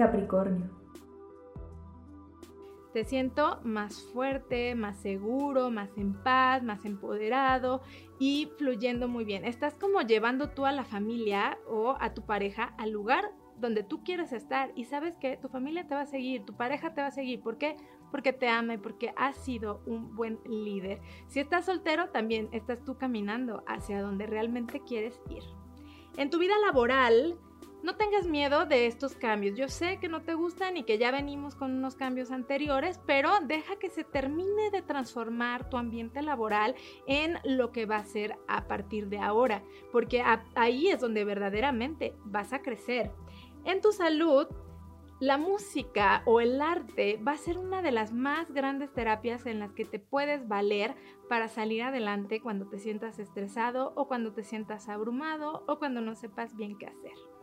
Capricornio. Te siento más fuerte, más seguro, más en paz, más empoderado y fluyendo muy bien. Estás como llevando tú a la familia o a tu pareja al lugar donde tú quieres estar y sabes que tu familia te va a seguir, tu pareja te va a seguir. ¿Por qué? Porque te ama y porque has sido un buen líder. Si estás soltero, también estás tú caminando hacia donde realmente quieres ir. En tu vida laboral, no tengas miedo de estos cambios. Yo sé que no te gustan y que ya venimos con unos cambios anteriores, pero deja que se termine de transformar tu ambiente laboral en lo que va a ser a partir de ahora, porque ahí es donde verdaderamente vas a crecer. En tu salud, la música o el arte va a ser una de las más grandes terapias en las que te puedes valer para salir adelante cuando te sientas estresado o cuando te sientas abrumado o cuando no sepas bien qué hacer.